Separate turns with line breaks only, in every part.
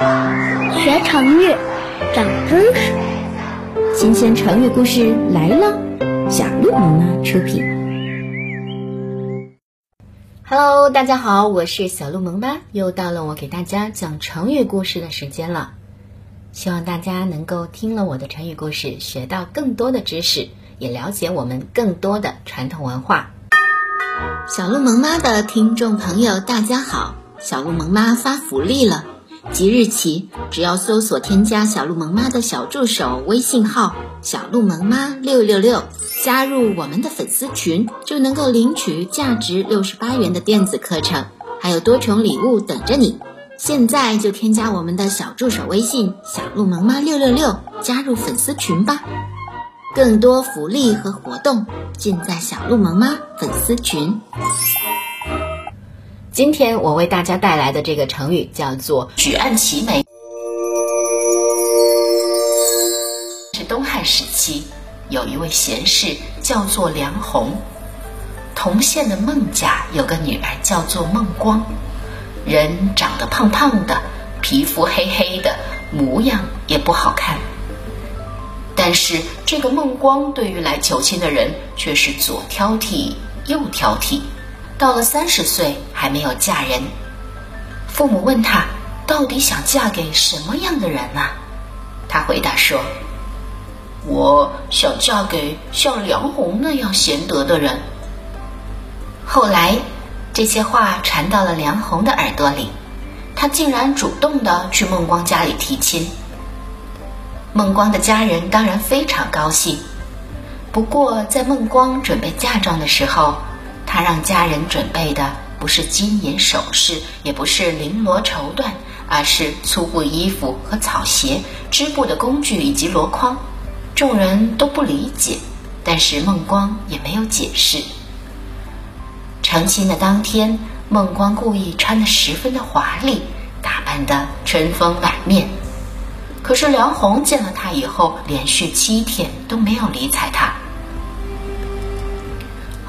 学成语，长知识。
新鲜成语故事来了，小鹿妈妈出品。Hello，大家好，我是小鹿萌妈，又到了我给大家讲成语故事的时间了。希望大家能够听了我的成语故事，学到更多的知识，也了解我们更多的传统文化。小鹿萌妈的听众朋友，大家好！小鹿萌妈发福利了，即日起，只要搜索添加小鹿萌妈的小助手微信号“小鹿萌妈六六六”，加入我们的粉丝群，就能够领取价值六十八元的电子课程，还有多重礼物等着你。现在就添加我们的小助手微信“小鹿萌妈六六六”，加入粉丝群吧！更多福利和活动尽在小鹿萌妈粉丝群。今天我为大家带来的这个成语叫做“举案齐眉”。是东汉时期，有一位贤士叫做梁鸿，同县的孟家有个女儿叫做孟光，人长得胖胖的，皮肤黑黑的，模样也不好看。但是这个孟光对于来求亲的人却是左挑剔右挑剔。到了三十岁还没有嫁人，父母问他到底想嫁给什么样的人呢？他回答说：“我想嫁给像梁红那样贤德的人。”后来这些话传到了梁红的耳朵里，他竟然主动的去孟光家里提亲。孟光的家人当然非常高兴，不过在孟光准备嫁妆的时候。他让家人准备的不是金银首饰，也不是绫罗绸缎，而是粗布衣服和草鞋、织布的工具以及箩筐。众人都不理解，但是孟光也没有解释。成亲的当天，孟光故意穿得十分的华丽，打扮得春风满面。可是梁红见了他以后，连续七天都没有理睬他。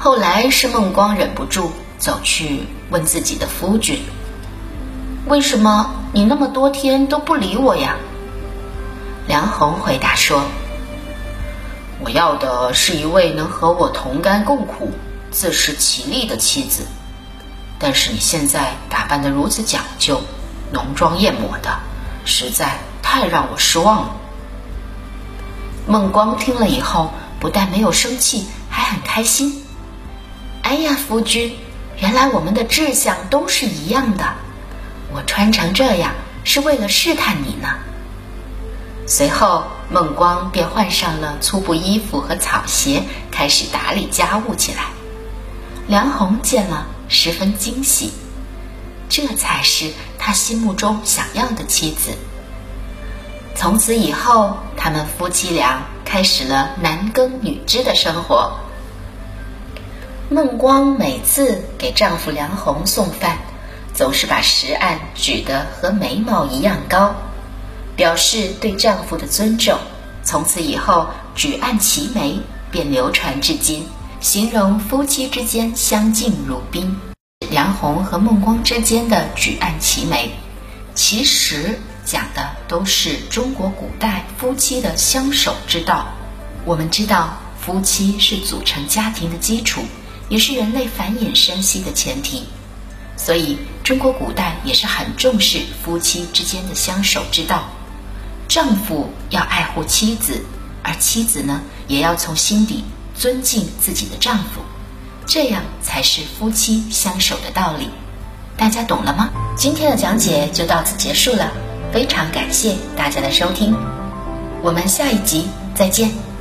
后来是孟光忍不住走去问自己的夫君：“为什么你那么多天都不理我呀？”梁红回答说：“我要的是一位能和我同甘共苦、自食其力的妻子，但是你现在打扮的如此讲究、浓妆艳抹的，实在太让我失望了。”孟光听了以后，不但没有生气，还很开心。哎呀，夫君，原来我们的志向都是一样的。我穿成这样是为了试探你呢。随后，孟光便换上了粗布衣服和草鞋，开始打理家务起来。梁红见了，十分惊喜，这才是他心目中想要的妻子。从此以后，他们夫妻俩开始了男耕女织的生活。孟光每次给丈夫梁红送饭，总是把石案举得和眉毛一样高，表示对丈夫的尊重。从此以后，“举案齐眉”便流传至今，形容夫妻之间相敬如宾。梁红和孟光之间的“举案齐眉”，其实讲的都是中国古代夫妻的相守之道。我们知道，夫妻是组成家庭的基础。也是人类繁衍生息的前提，所以中国古代也是很重视夫妻之间的相守之道。丈夫要爱护妻子，而妻子呢，也要从心底尊敬自己的丈夫，这样才是夫妻相守的道理。大家懂了吗？今天的讲解就到此结束了，非常感谢大家的收听，我们下一集再见。